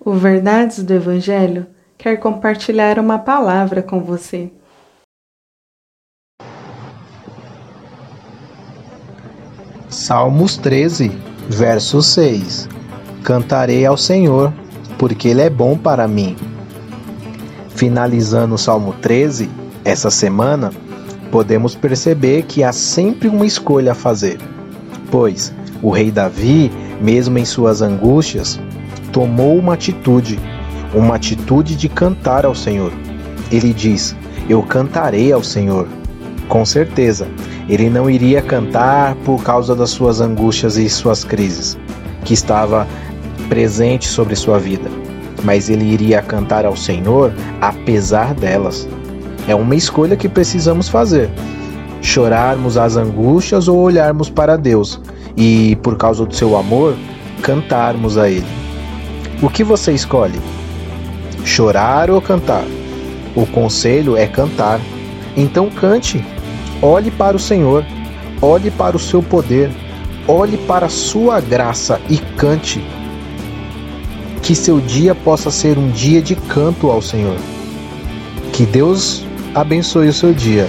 O Verdades do Evangelho quer compartilhar uma palavra com você. Salmos 13, verso 6 Cantarei ao Senhor, porque Ele é bom para mim. Finalizando o Salmo 13, essa semana, podemos perceber que há sempre uma escolha a fazer, pois o rei Davi, mesmo em suas angústias, tomou uma atitude, uma atitude de cantar ao Senhor. Ele diz: Eu cantarei ao Senhor. Com certeza, ele não iria cantar por causa das suas angústias e suas crises, que estava presente sobre sua vida, mas ele iria cantar ao Senhor apesar delas. É uma escolha que precisamos fazer. Chorarmos as angústias ou olharmos para Deus e, por causa do seu amor, cantarmos a Ele. O que você escolhe? Chorar ou cantar? O conselho é cantar. Então cante. Olhe para o Senhor. Olhe para o seu poder. Olhe para a sua graça e cante. Que seu dia possa ser um dia de canto ao Senhor. Que Deus abençoe o seu dia.